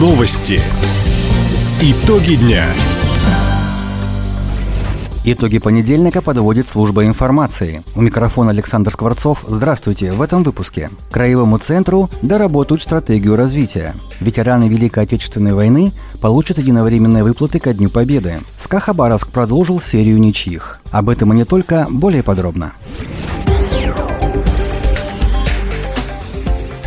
Новости. Итоги дня. Итоги понедельника подводит служба информации. У микрофона Александр Скворцов. Здравствуйте. В этом выпуске. Краевому центру доработают стратегию развития. Ветераны Великой Отечественной войны получат единовременные выплаты ко Дню Победы. СКА Хабаровск продолжил серию ничьих. Об этом и не только, более подробно.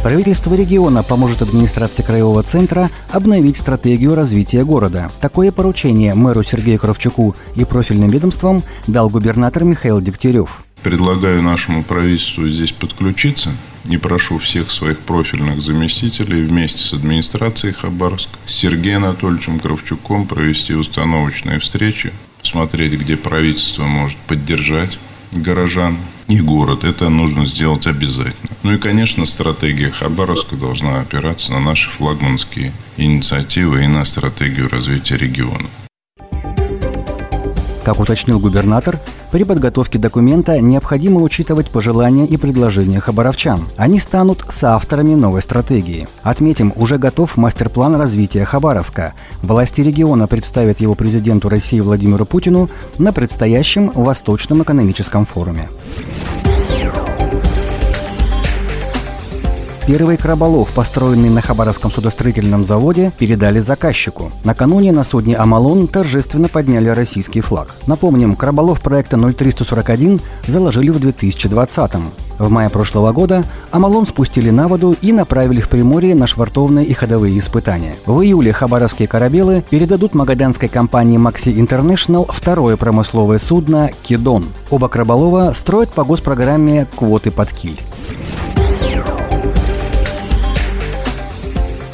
Правительство региона поможет администрации Краевого центра обновить стратегию развития города. Такое поручение мэру Сергею Кравчуку и профильным ведомствам дал губернатор Михаил Дегтярев. Предлагаю нашему правительству здесь подключиться и прошу всех своих профильных заместителей вместе с администрацией Хабаровск, с Сергеем Анатольевичем Кравчуком провести установочные встречи, смотреть, где правительство может поддержать горожан и город. Это нужно сделать обязательно. Ну и, конечно, стратегия Хабаровска должна опираться на наши флагманские инициативы и на стратегию развития региона. Как уточнил губернатор, при подготовке документа необходимо учитывать пожелания и предложения хабаровчан. Они станут соавторами новой стратегии. Отметим, уже готов мастер-план развития Хабаровска. Власти региона представят его президенту России Владимиру Путину на предстоящем Восточном экономическом форуме. Первый краболов, построенный на Хабаровском судостроительном заводе, передали заказчику. Накануне на судне «Амалон» торжественно подняли российский флаг. Напомним, краболов проекта 0341 заложили в 2020-м. В мае прошлого года «Амалон» спустили на воду и направили в Приморье на швартовные и ходовые испытания. В июле хабаровские корабелы передадут магаданской компании «Макси Интернешнл» второе промысловое судно «Кедон». Оба краболова строят по госпрограмме «Квоты под киль».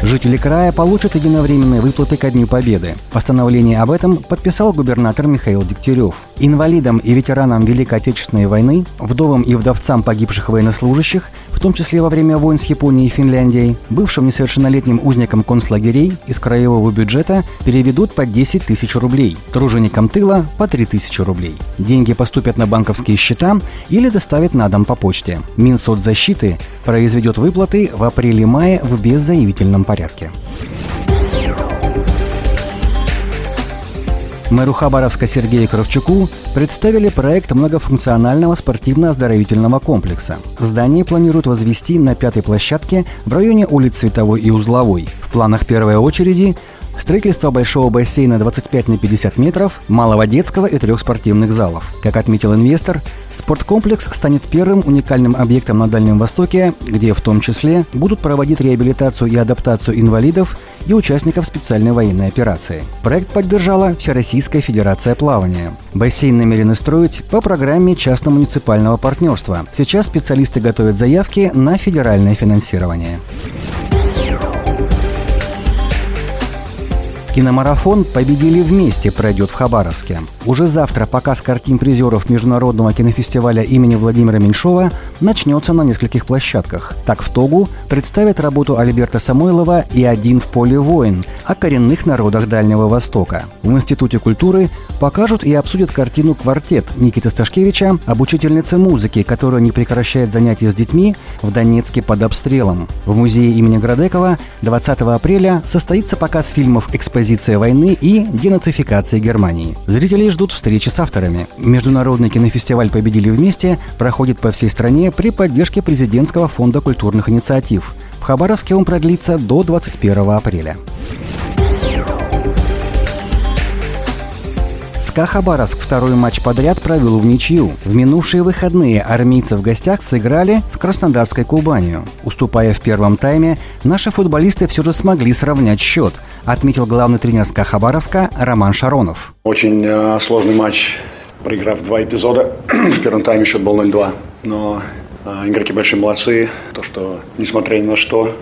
Жители края получат единовременные выплаты ко Дню Победы. Постановление об этом подписал губернатор Михаил Дегтярев. Инвалидам и ветеранам Великой Отечественной войны, вдовам и вдовцам погибших военнослужащих, в том числе во время войн с Японией и Финляндией, бывшим несовершеннолетним узникам концлагерей из краевого бюджета переведут по 10 тысяч рублей, труженикам тыла по 3 тысячи рублей. Деньги поступят на банковские счета или доставят на дом по почте. Минсоцзащиты произведет выплаты в апреле-мае в беззаявительном порядке. Мэру Хабаровска Сергею Кравчуку представили проект многофункционального спортивно-оздоровительного комплекса. Здание планируют возвести на пятой площадке в районе улиц Световой и Узловой. В планах первой очереди Строительство большого бассейна 25 на 50 метров, малого детского и трех спортивных залов. Как отметил инвестор, спорткомплекс станет первым уникальным объектом на Дальнем Востоке, где в том числе будут проводить реабилитацию и адаптацию инвалидов и участников специальной военной операции. Проект поддержала Всероссийская Федерация плавания. Бассейн намерены строить по программе частно-муниципального партнерства. Сейчас специалисты готовят заявки на федеральное финансирование. Киномарафон «Победили вместе» пройдет в Хабаровске. Уже завтра показ картин призеров Международного кинофестиваля имени Владимира Меньшова начнется на нескольких площадках. Так в Тогу представят работу Альберта Самойлова и «Один в поле воин» о коренных народах Дальнего Востока. В Институте культуры покажут и обсудят картину «Квартет» Никиты Сташкевича об учительнице музыки, которая не прекращает занятия с детьми в Донецке под обстрелом. В музее имени Градекова 20 апреля состоится показ фильмов «Экспозиция позиция войны и денацификация Германии. Зрители ждут встречи с авторами. Международный кинофестиваль «Победили вместе» проходит по всей стране при поддержке президентского фонда культурных инициатив. В Хабаровске он продлится до 21 апреля. СКА Хабаровск второй матч подряд провел в ничью. В минувшие выходные армейцы в гостях сыграли с Краснодарской Кубанью. Уступая в первом тайме, наши футболисты все же смогли сравнять счет, отметил главный тренер СКА Хабаровска Роман Шаронов. Очень э, сложный матч, проиграв два эпизода. в первом тайме счет был 0-2. Но э, игроки большие молодцы. То, что несмотря ни на что,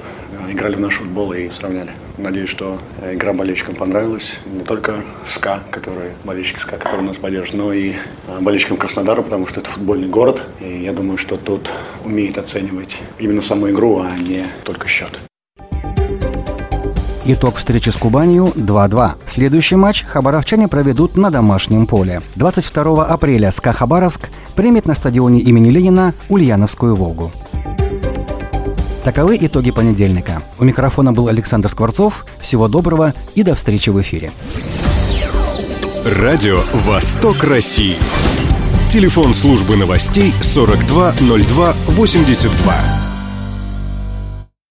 играли в наш футбол и сравняли. Надеюсь, что э, игра болельщикам понравилась. Не только СКА, который, болельщики СКА, которые нас поддержат, но и э, болельщикам Краснодара, потому что это футбольный город. И я думаю, что тут умеет оценивать именно саму игру, а не только счет. Итог встречи с Кубанью 2-2. Следующий матч хабаровчане проведут на домашнем поле. 22 апреля СКА Хабаровск примет на стадионе имени Ленина Ульяновскую «Волгу». Таковы итоги понедельника. У микрофона был Александр Скворцов. Всего доброго и до встречи в эфире. Радио «Восток России». Телефон службы новостей 420282.